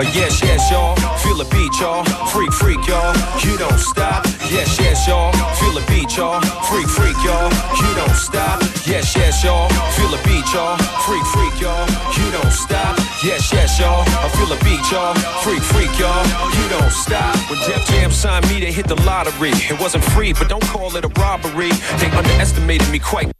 Uh, yes, yes, y'all. Feel the beat, y'all. Freak, freak, y'all. You don't stop. Yes, yes, y'all. Feel the beat, y'all. Freak, freak, y'all. You don't stop. Yes, yes, y'all. Feel the beat, y'all. Freak, freak, y'all. You don't stop. Yes, yes, y'all. I feel the beat, y'all. Freak, freak, y'all. You don't stop. When Def Jam signed me, they hit the lottery. It wasn't free, but don't call it a robbery. They underestimated me quite.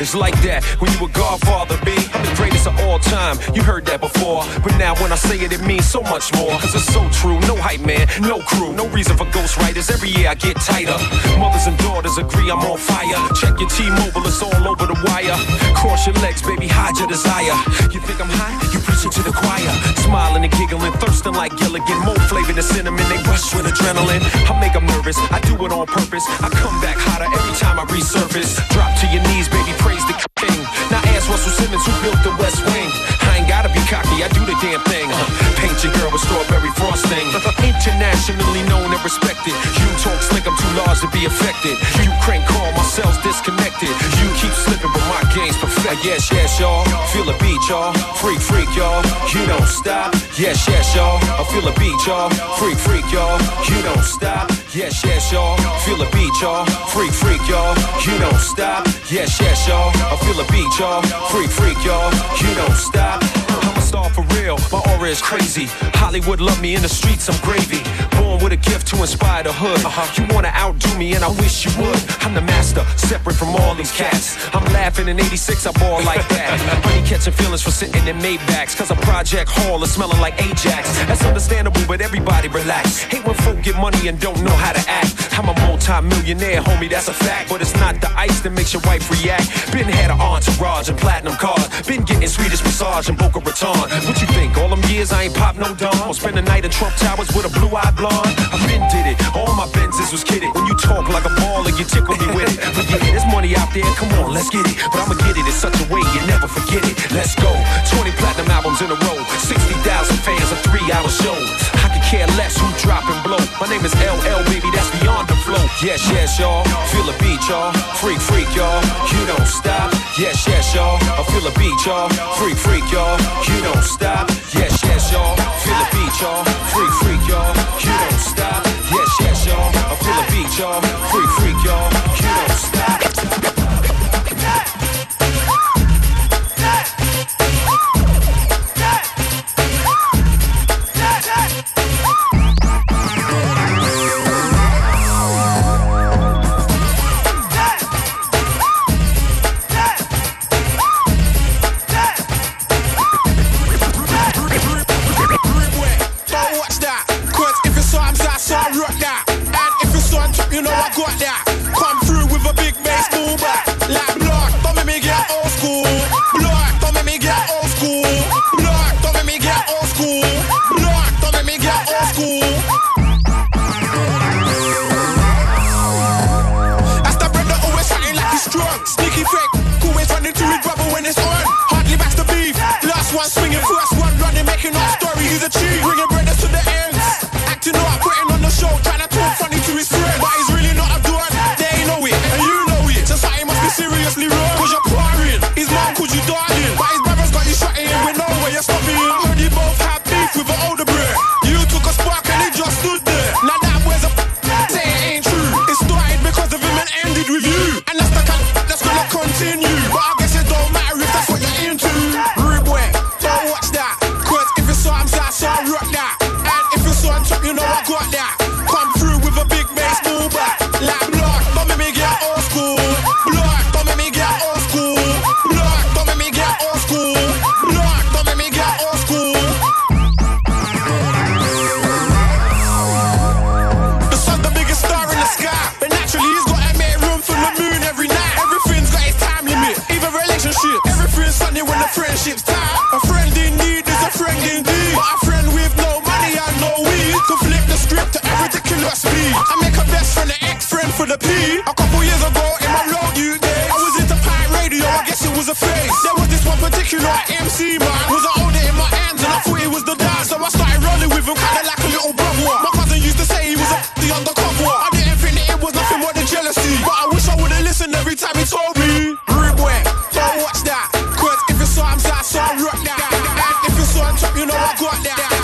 It's like that when you a godfather, B. I'm the greatest of all time. You heard that before. But now when I say it, it means so much more. Cause it's so true. No hype man, no crew, no reason for ghostwriters. Every year I get tighter. Mothers and daughters agree I'm on fire. Check your T-Mobile, it's all over the wire. Cross your legs, baby, hide your desire. You think I'm hot? You preaching to the choir. Smiling and giggling, thirsting like Gilligan. More flavor than cinnamon, they rush with adrenaline. I make them nervous, I do it on purpose. I come back hotter every time I resurface. Drop to your knees, baby, the. Now ask Russell Simmons who built the West Wing. I ain't gotta be cocky, I do the damn thing. Uh, paint your girl with strawberry frosting. Internationally known and respected. You talk slick, I'm too large to be affected. You crank call, my cells disconnected. You keep slipping, but my game's perfect. Yes, yes, y'all. Feel the beat, y'all. Freak, freak, y'all. You don't stop. Yes, yes, y'all. I feel the beat, y'all. Freak, freak, y'all. You don't stop. Yes, yes, y'all. Feel the beat, y'all. Freak, freak, y'all. You don't stop. Yes, yes, y'all. I feel the beat, y'all. Freak, freak, y'all. You don't stop. Star for real. My aura is crazy. Hollywood love me in the streets. I'm gravy. Born with a gift to inspire the hood. Uh-huh. You wanna outdo me, and I wish you would. I'm the master, separate from all these cats. I'm laughing in '86. I ball like that. Honey catching feelings for sitting in Maybachs. Cause a project hall is smelling like Ajax. That's understandable, but everybody relax. Hate when folk get money and don't know how to act. I'm a multi-millionaire, homie, that's a fact. But it's not the ice that makes your wife react. Been had an entourage and platinum cars. Been getting Swedish massage and Boca Raton. What you think? All them years I ain't pop no Dom. Spend the night in Trump Towers with a blue-eyed blonde. I been did it. All my Benzes was kidded. When you talk like a baller, you tickle me with it. But yeah, there's money out there. Come on, let's get it. But I'ma get it in such a way you never forget it. Let's go. 20 platinum albums in a row. 60,000 fans, a three-hour show. I could care less who drop and blow. My name is LL, baby. That's beyond the flow. Yes, yes, y'all. Feel the beat, y'all. Freak, freak, y'all. You don't stop. Yes, yes, y'all. I feel the beat, y'all. Freak, freak, y'all. You don't stop. Yes, yes, y'all. Feel the beat, y'all. Freak, freak, y'all. You don't stop. Yes, yes, y'all. I feel the beat, y'all. Freak, freak, y'all. You don't stop. On top,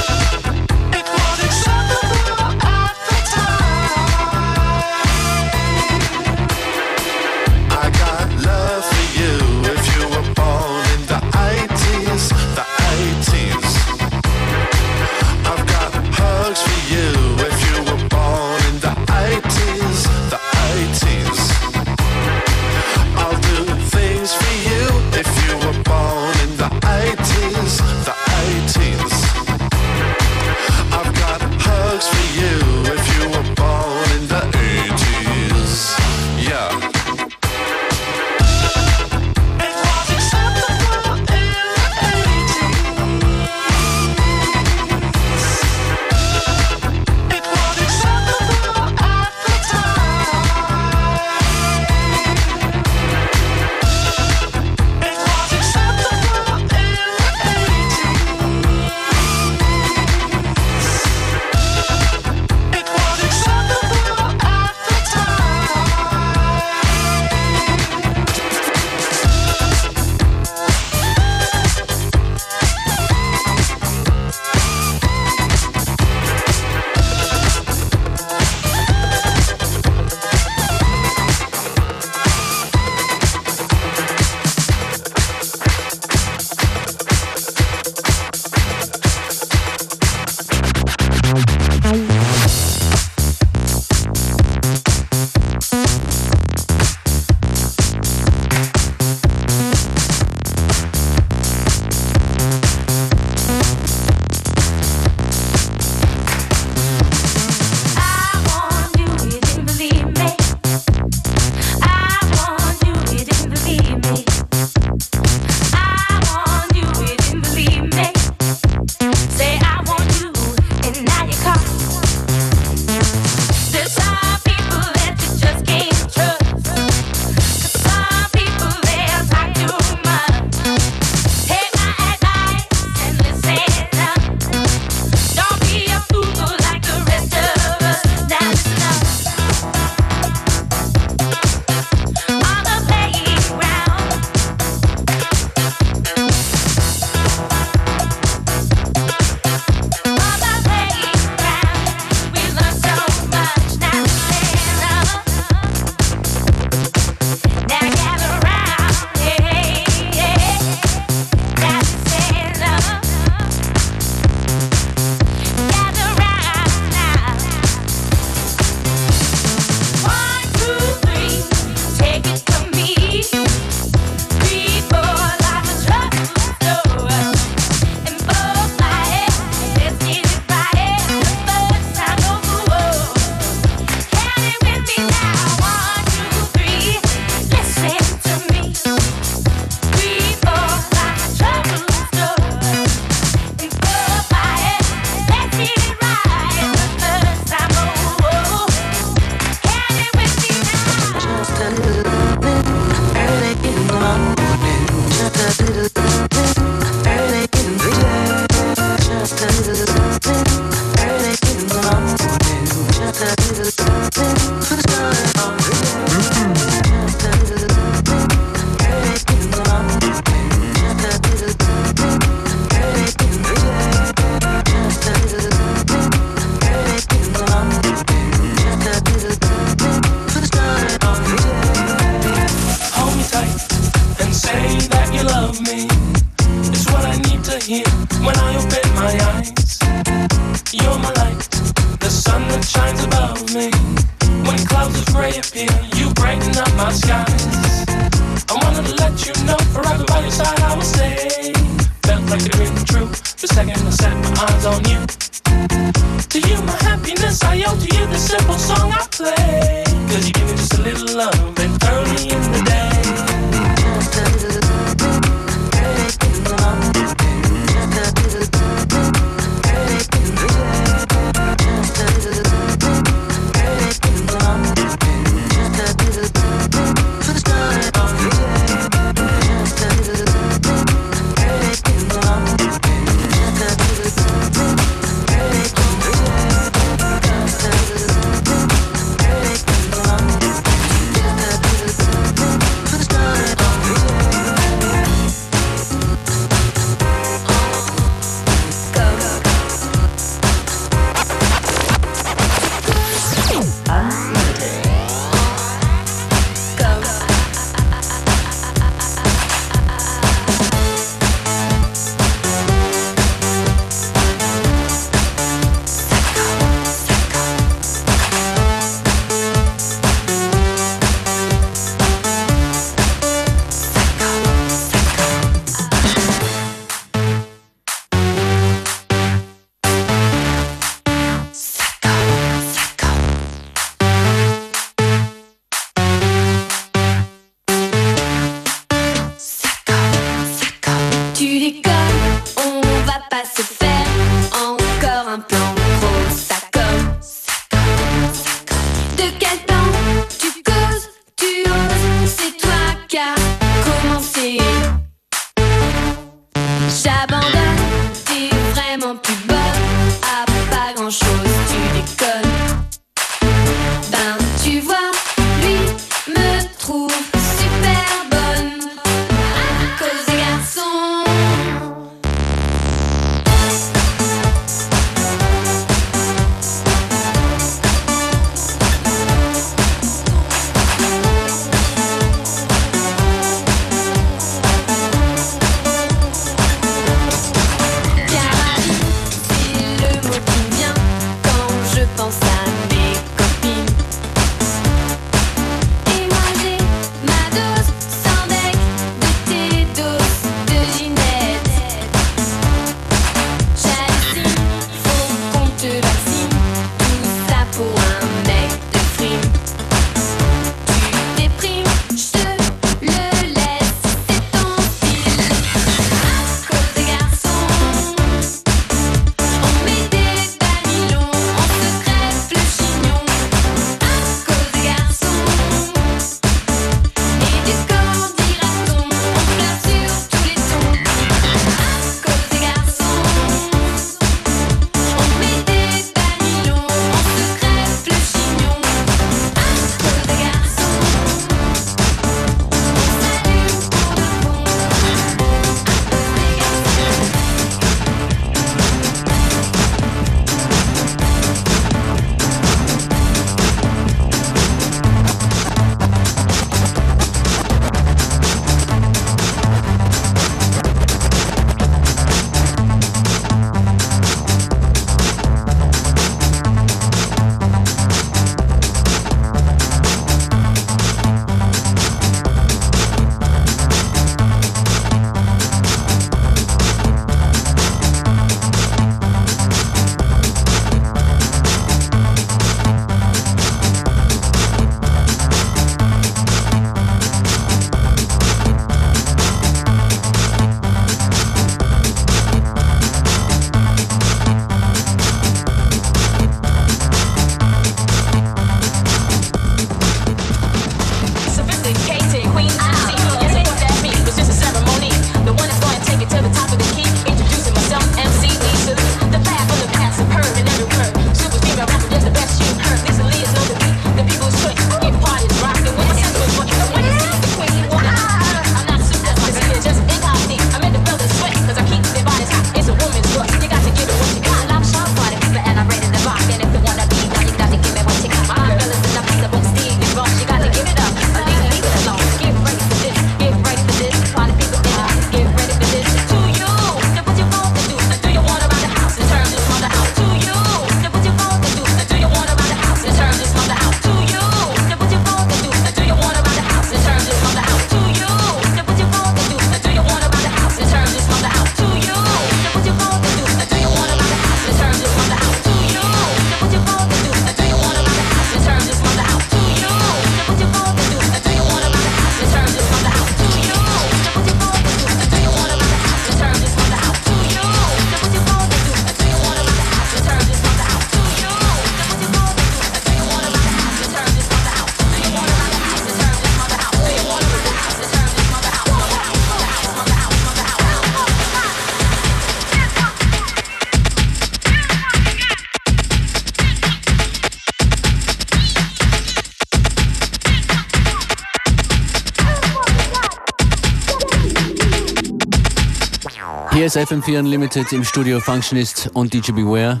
Hier ist FM4 Unlimited im Studio Functionist und DJ Beware.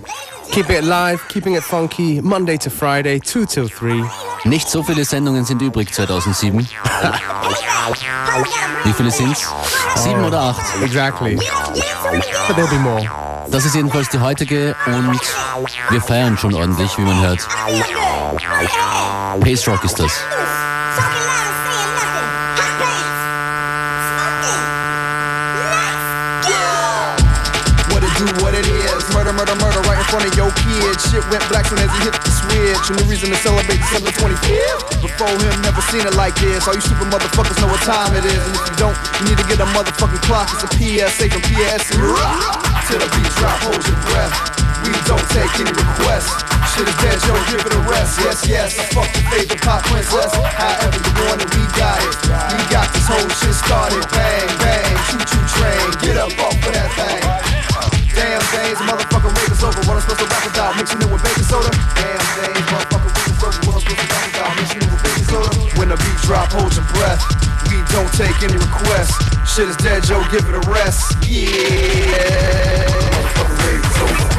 Keep it live, keeping it funky, Monday to Friday, 2 till 3. Nicht so viele Sendungen sind übrig 2007. Wie viele sind's? Sieben oder acht? Exactly. But there'll be more. Das ist jedenfalls die heutige und wir feiern schon ordentlich, wie man hört. Pace Rock ist das. Front of your kids. Shit went black soon as he hit the switch. And the reason to celebrate December 25th. Before him, never seen it like this. All you stupid motherfuckers know what time it is. And if you don't, you need to get a motherfucking clock. It's a PSA from PSA. Till the beat drop, hold your breath. We don't take any requests. Shit is dead, yo, give it a rest. Yes, yes, I fuck your favorite pop princess. However you want it, we got it. We got this whole shit started. Bang, bang, choo choo train. Get up off of that thing. Damn days, motherfucker rave is over. What I'm supposed to rap about? Mixing it with baking soda. Damn days, motherfucker rave is over. What I'm supposed to rap about? Mixing it with baking soda. When the beat drop, hold your breath. We don't take any requests. Shit is dead, Joe, give it a rest. Yeah. Motherfucker rave is over.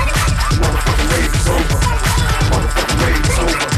Motherfucker rave is over. Motherfucker rave is over.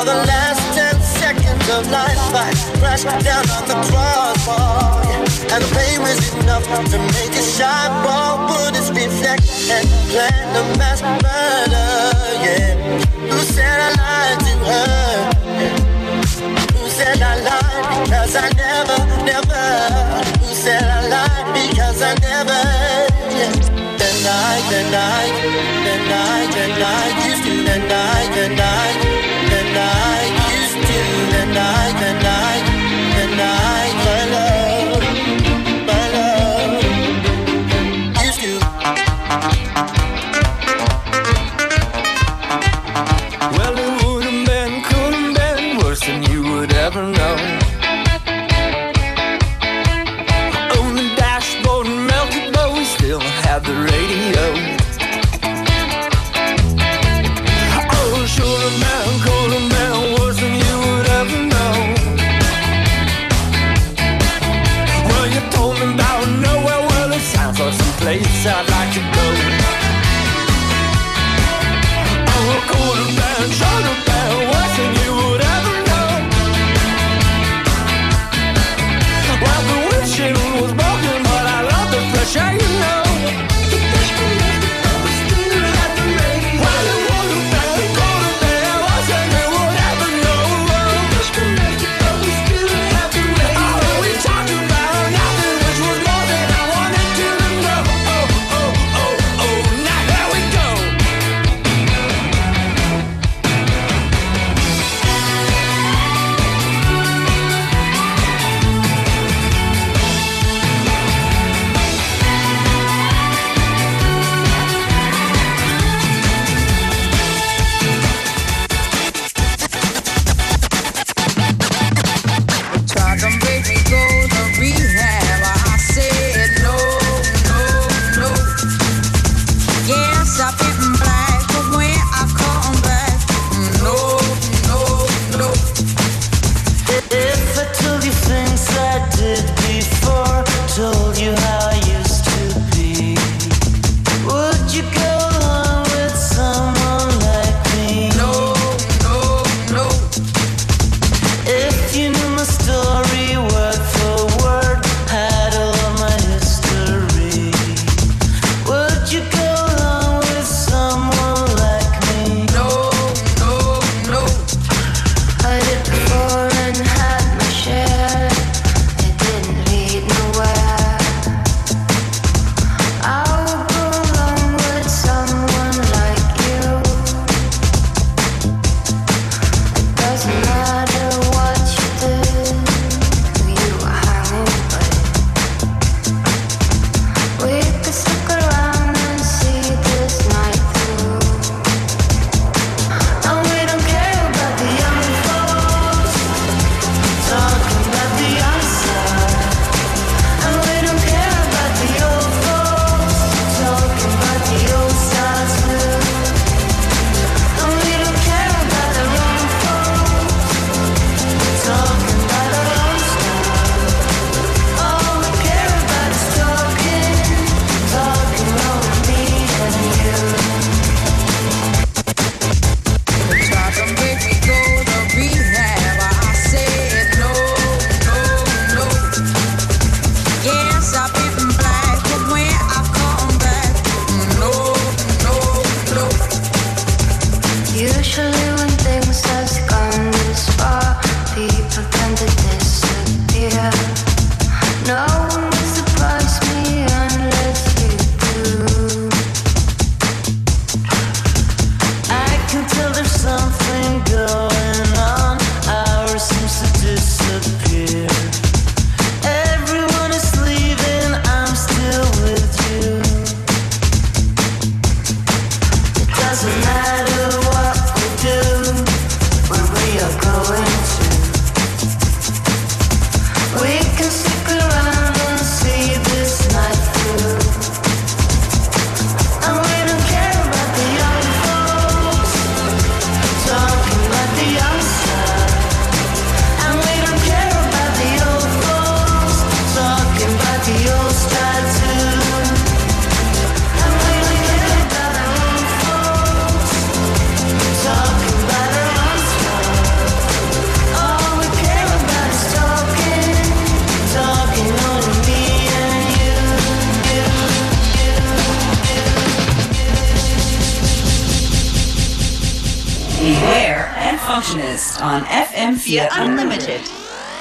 Saw the last ten seconds of life I crashed down on the crossbar. And the pain was enough to make a shot ball bullets reflect and plan a mass murder. Yeah. Who said I lied to her? Who said I lied because I never, never? Who said I lied because I never? Yeah. Then I, then I, then I, then I used to, then I, then I,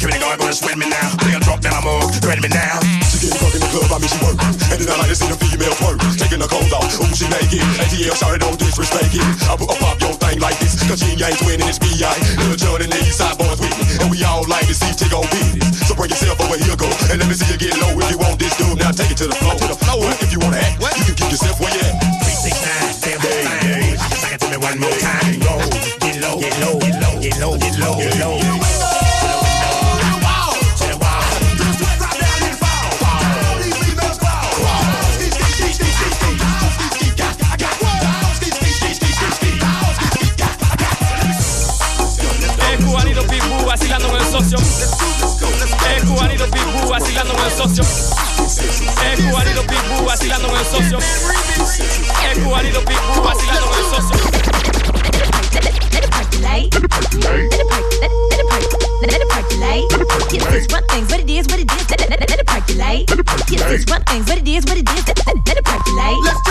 give me the guard, just with me now. They gonna drop down, I'm off, threaten me now. She get fucked in the club, I mean she work. And then I like to see the female twerk. Taking the cold off. ooh, she naked. ATL, sorry, don't disrespect it. I put a pop your thing like this, cause she ain't winning, it's B.I. Little Jordan, they side boys with me. And we all like to see Tick on business. So bring yourself over here, go. And let me see you get low if you want this dude. Now take it to the floor. To the floor. If you wanna act, what? you can get yourself where you at. socio. Es cubanito pitbull vacilando con el socio. Es cubanito pitbull vacilando con el socio. Let it, let it percolate. Let it percolate. Let it percolate. Let it percolate. Yes, it's one thing, what it is, what it is. Let it percolate. Yes, it's one thing, what it is, what it is. Let it percolate. Let's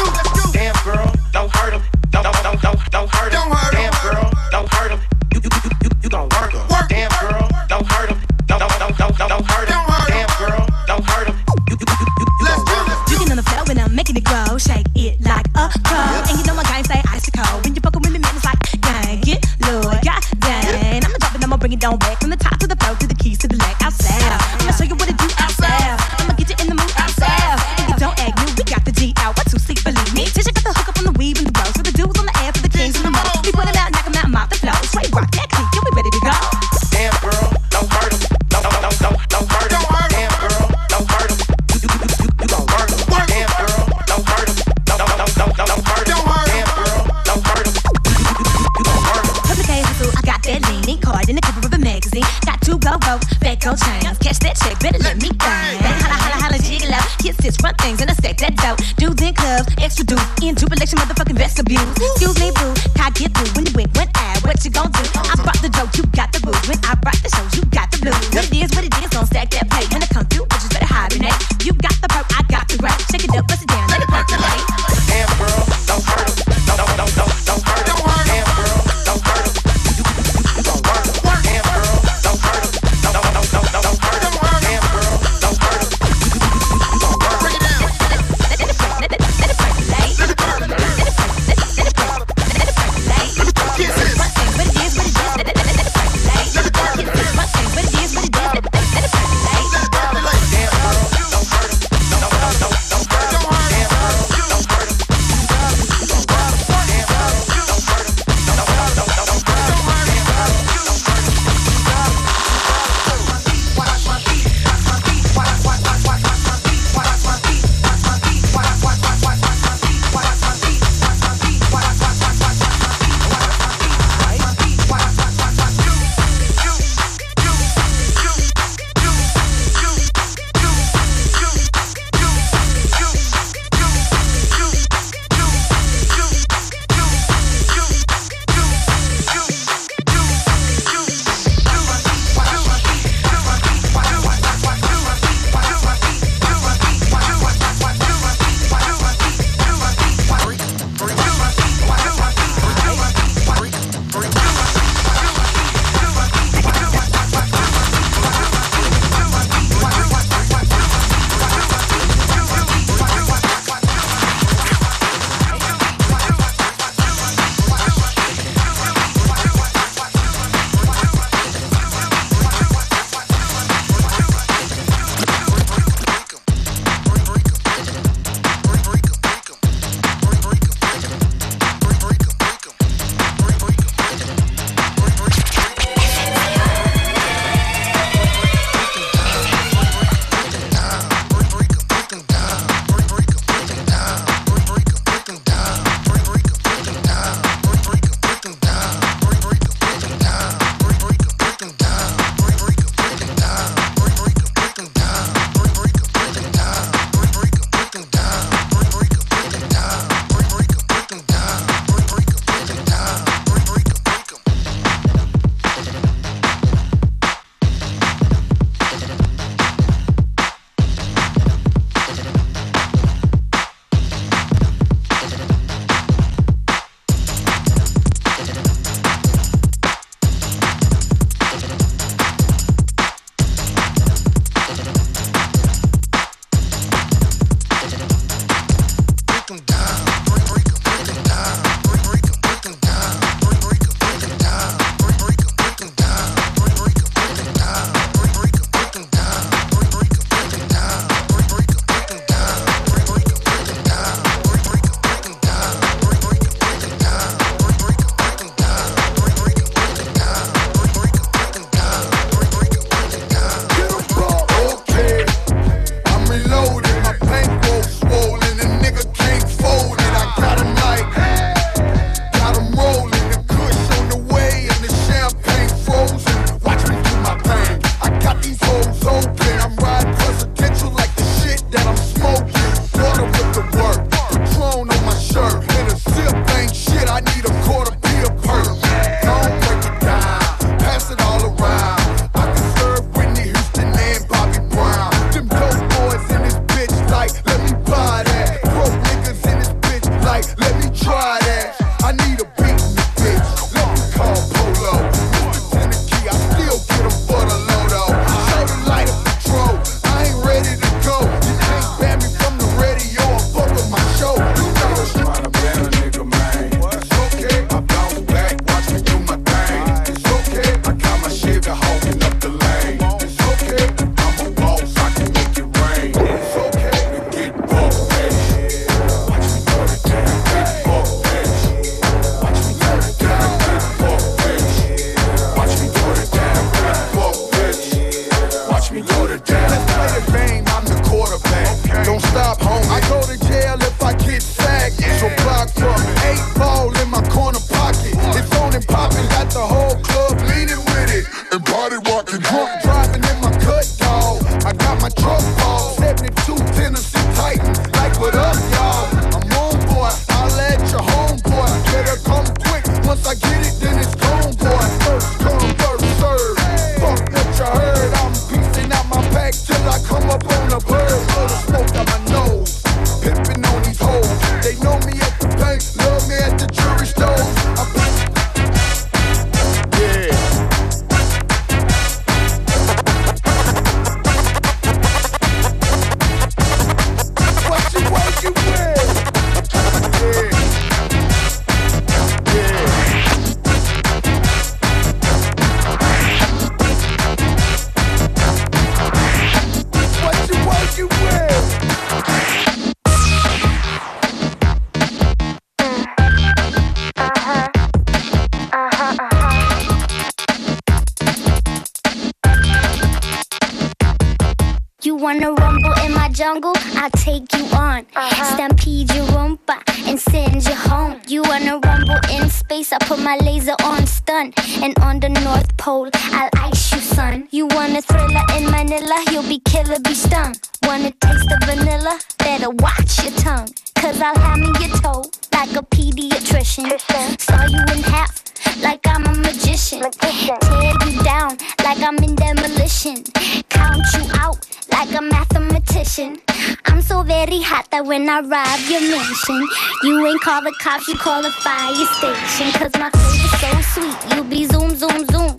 I'll take you on. Uh-huh. Stampede your rumba and send you home. You wanna rumble in space? I put my laser on stun. And on the North Pole, I'll ice you, son. You want a thriller in Manila? You'll be killer, be stung. Wanna taste the vanilla? Better watch your tongue. Cause I'll hammer your toe like a pediatrician. Saw you in half like I'm a magician. Tear you down like I'm in demolition. Count you out like a mathematician. I'm so very hot that when I rob your mansion, you ain't call the cops, you call the fire station. Cause my is so sweet, you be zoom, zoom, zoom.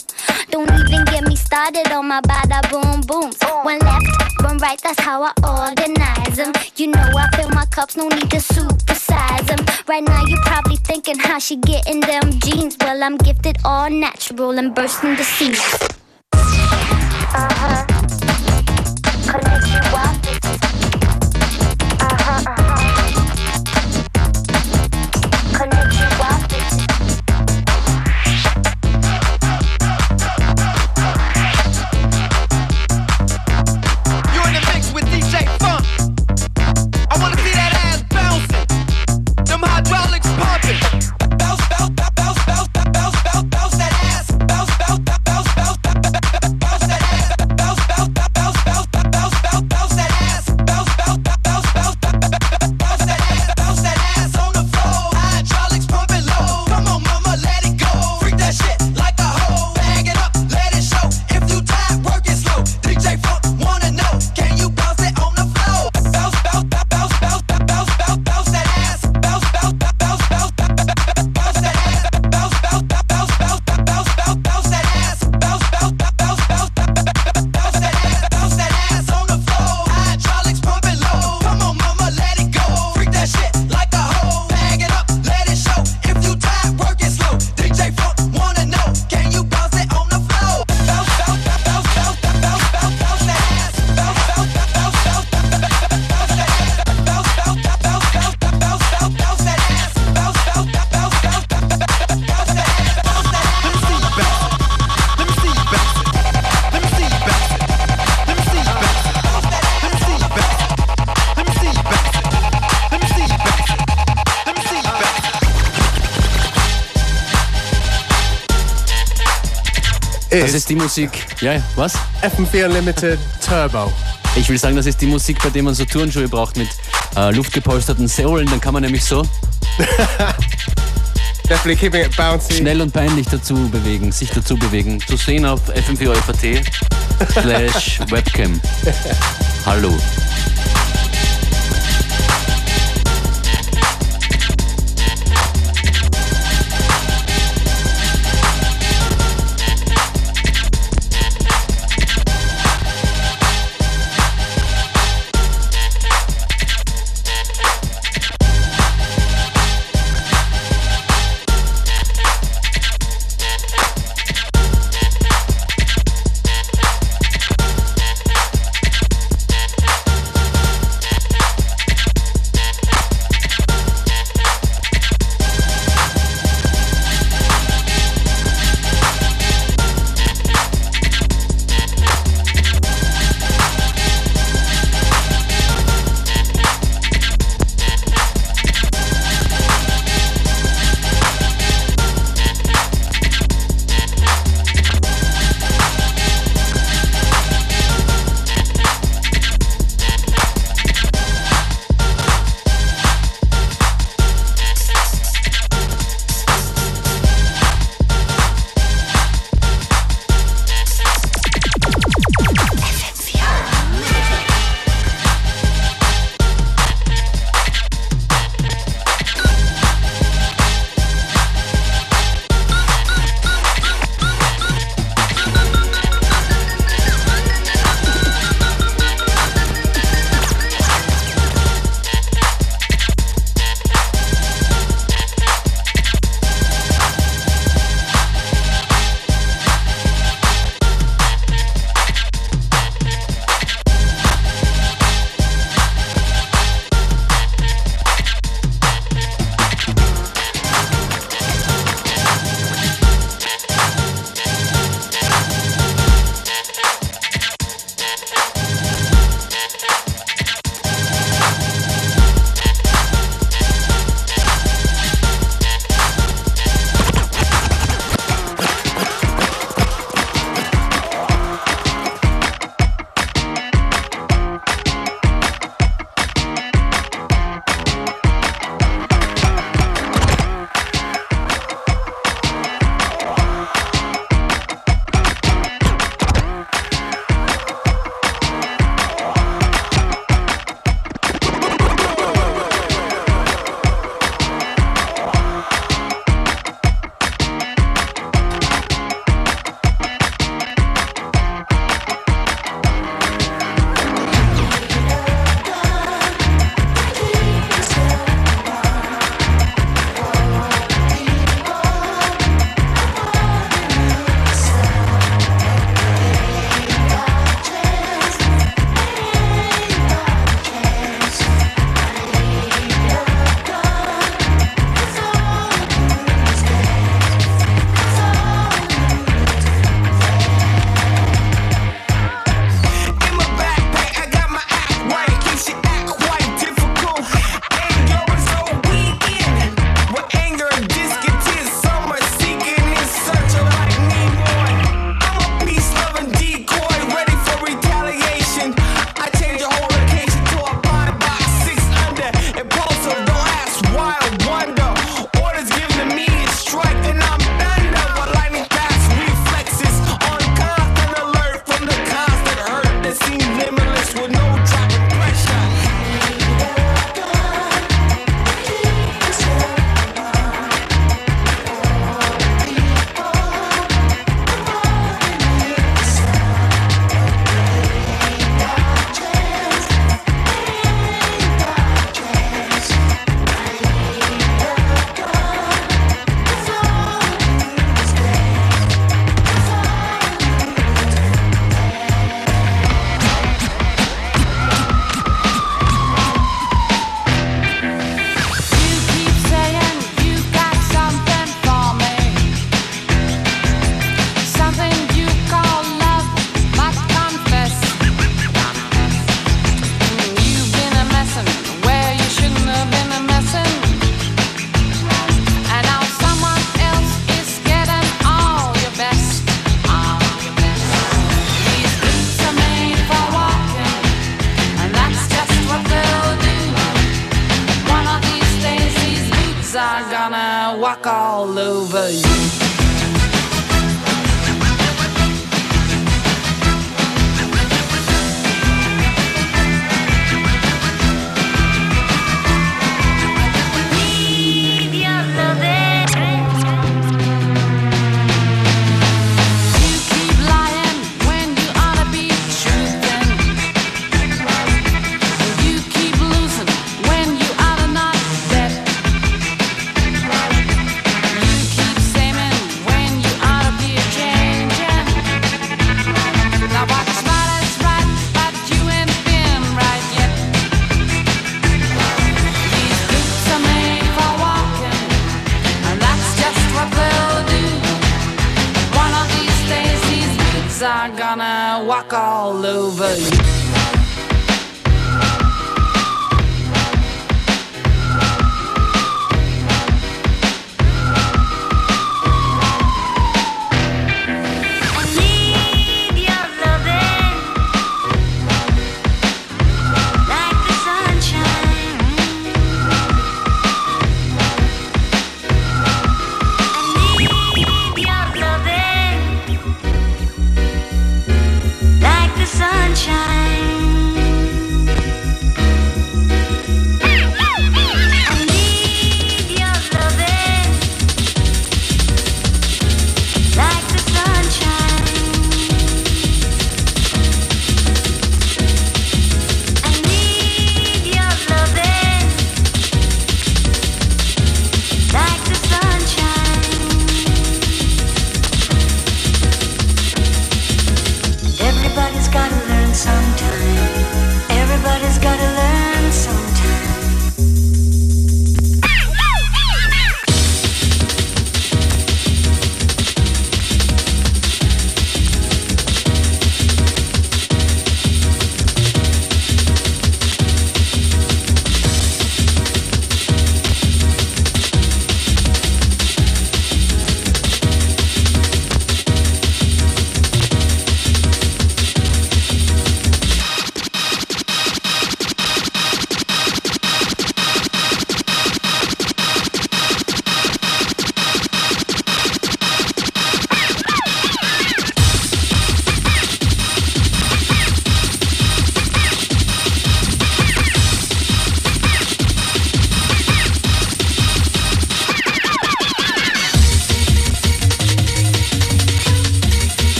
Don't even get me started on my bada boom booms. One left, one right, that's how I organize them. You know I fill my cups, no need to supersize them. Right now you're probably thinking how she getting them jeans. Well, I'm gifted all natural and bursting the seams. Uh-huh. I make you up. Das ist die Musik. Ja, was? FM4 Unlimited Turbo. Ich will sagen, das ist die Musik, bei der man so Turnschuhe braucht mit äh, luftgepolsterten Sohlen. Dann kann man nämlich so Definitely keeping it bouncy. schnell und peinlich dazu bewegen, sich dazu bewegen. Zu sehen auf fm4 slash webcam. Hallo.